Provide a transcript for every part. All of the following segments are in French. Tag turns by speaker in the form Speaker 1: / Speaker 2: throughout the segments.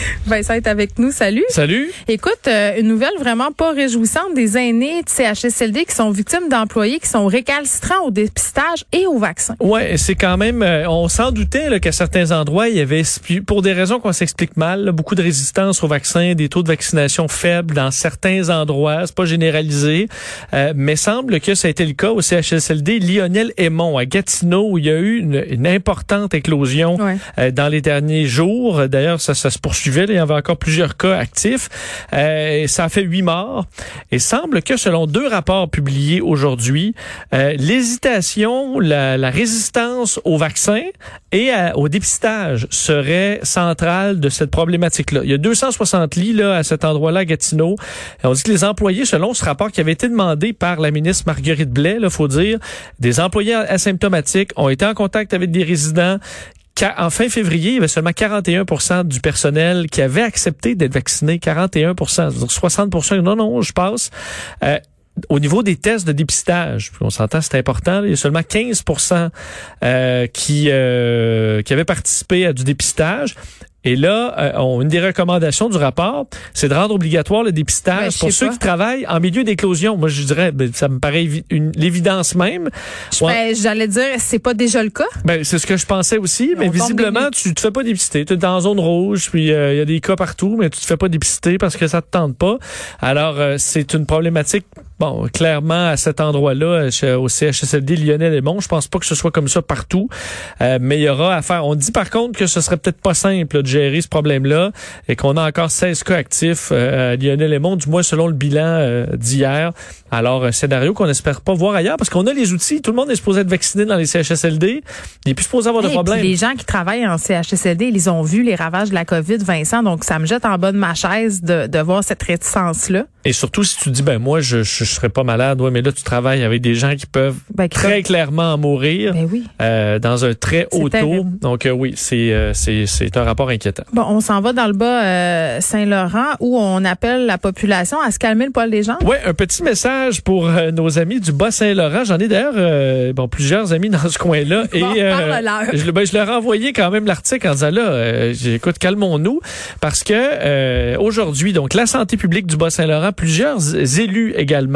Speaker 1: Vincent est avec nous. Salut.
Speaker 2: Salut.
Speaker 1: Écoute, euh, une nouvelle vraiment pas réjouissante des aînés de CHSLD qui sont victimes d'employés qui sont récalcitrants au dépistage et au vaccin.
Speaker 2: Ouais, c'est quand même. euh, on s'en doutait qu'à certains endroits, il y avait, pour des raisons qu'on s'explique mal, là, beaucoup de résistance au vaccin, des taux de vaccination faibles dans certains endroits. C'est pas généralisé, euh, mais semble que ça a été le cas au CHSLD Lionel Aymon à Gatineau où il y a eu une, une importante éclosion
Speaker 1: Ouais.
Speaker 2: euh, dans les derniers jours. D'ailleurs, ça, ça se Il y avait encore plusieurs cas actifs. Euh, et ça a fait huit morts. Et semble que selon deux rapports publiés aujourd'hui, euh, l'hésitation, la, la résistance au vaccin et à- au dépistage serait centrale de cette problématique-là. Il y a 260 lits là, à cet endroit-là Gatineau. On dit que les employés, selon ce rapport qui avait été demandé par la ministre Marguerite Blais, il faut dire, des employés asymptomatiques ont été en contact avec des résidents En fin février, il y avait seulement 41% du personnel qui avait accepté d'être vacciné. 41 c'est-à-dire 60 non, non, je passe. Euh, au niveau des tests de dépistage, on s'entend, c'est important, il y a seulement 15% euh, qui, euh, qui avaient participé à du dépistage. Et là, euh, on- une des recommandations du rapport, c'est de rendre obligatoire le
Speaker 1: Ben,
Speaker 2: dépistage
Speaker 1: je
Speaker 2: pour ceux
Speaker 1: pas.
Speaker 2: qui travaillent en milieu d'éclosion. Moi, je dirais, ben, ça me paraît l'évidence même.
Speaker 1: Ben, J'allais dire, c'est pas déjà le cas?
Speaker 2: Ben, c'est ce que je pensais aussi, mais visiblement, tu te fais pas dépister. Tu es dans zone rouge, puis euh, il y a des cas partout, mais tu te fais pas dépister parce que ça te tente pas. Alors, euh, c'est une problématique, bon, clairement, à cet endroit-là, euh, au CHSLD Lionel et Mont. Je pense pas que ce soit comme ça partout, euh, mais il y aura à faire. On dit par contre que ce serait peut-être pas simple là, de gérer ce problème-là et qu'on a encore 16 cas actifs euh, à Lionel et Mont, du moins selon le bilan euh, d'hier. Alors, un scénario qu'on espère pas voir ailleurs parce qu'on a les outils. Tout le monde est supposé être vacciné dans les CHSLD. Il est plus supposé avoir de
Speaker 1: Hey,
Speaker 2: problème.
Speaker 1: les gens qui travaillent en CHSLD, ils ont vu les ravages de la COVID, Vincent, donc ça me jette en bas de ma chaise de, de voir cette réticence-là.
Speaker 2: Et surtout si tu dis ben moi je je, je serais pas malade, ouais mais là tu travailles avec des gens qui peuvent
Speaker 1: Ben, qui
Speaker 2: très clairement en mourir
Speaker 1: Ben oui.
Speaker 2: euh, dans un très haut taux. Donc euh, oui, c'est euh, c'est c'est un rapport inquiétant.
Speaker 1: Bon, on s'en va dans le bas Saint-Laurent où on appelle la population à se calmer le poil des gens.
Speaker 2: Ouais, un petit message pour nos amis du Bas-Saint-Laurent. J'en ai d'ailleurs bon plusieurs amis dans ce coin-là et
Speaker 1: Bon,
Speaker 2: je, ben, je leur ai envoyé quand même l'article en disant là, écoute, calmons-nous parce que aujourd'hui, donc la santé publique du Bas-Saint-Laurent, plusieurs élus également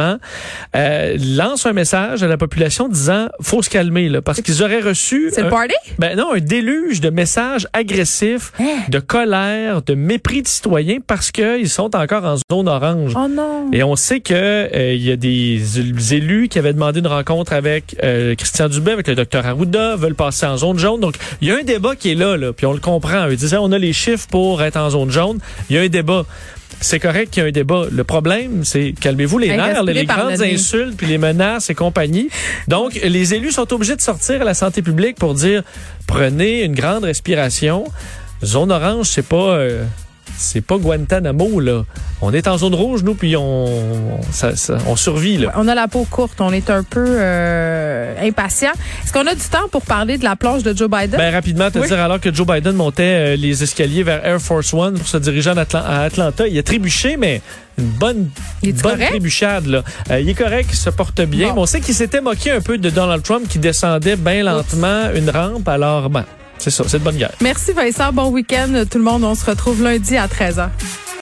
Speaker 2: euh, lancent un message à la population disant faut se calmer là parce qu'ils auraient reçu
Speaker 1: le
Speaker 2: un-
Speaker 1: party?
Speaker 2: ben non, un déluge de messages agressifs,
Speaker 1: Hein?
Speaker 2: de colère, de mépris de citoyens parce qu'ils sont encore en zone orange.
Speaker 1: Oh non.
Speaker 2: Et on sait que euh, il y a des élus qui avaient demandé une rencontre avec euh, Christian Dubé, avec le docteur Arruda, veulent passer en zone jaune. Donc, il y a un débat qui est là, là puis on le comprend. Ils disaient, on a les chiffres pour être en zone jaune. Il y a un débat. C'est correct qu'il y a un débat. Le problème, c'est calmez-vous les nerfs, les grandes insultes, puis les menaces et compagnie. Donc, les élus sont obligés de sortir à la santé publique pour dire, prenez une grande respiration. Zone orange, c'est pas... euh, c'est pas Guantanamo, là. On est en zone rouge, nous, puis on, ça- ça- on survit, là.
Speaker 1: On a la peau courte, on est un peu euh, impatient. Est-ce qu'on a du temps pour parler de la plonge de Joe Biden?
Speaker 2: Ben, rapidement, te
Speaker 1: Oui.
Speaker 2: dire, alors que Joe Biden montait euh, les escaliers vers Air Force One pour se diriger à Atlanta, il a trébuché, mais une bonne,
Speaker 1: Il
Speaker 2: une bonne trébuchade, là. Euh, il est correct, il se porte bien.
Speaker 1: Bon.
Speaker 2: Mais on sait qu'il s'était moqué un peu de Donald Trump qui descendait bien lentement une rampe, alors, ben, c'est ça, c'est de bonne guerre.
Speaker 1: Merci Vincent, bon week-end tout le monde. On se retrouve lundi à 13h.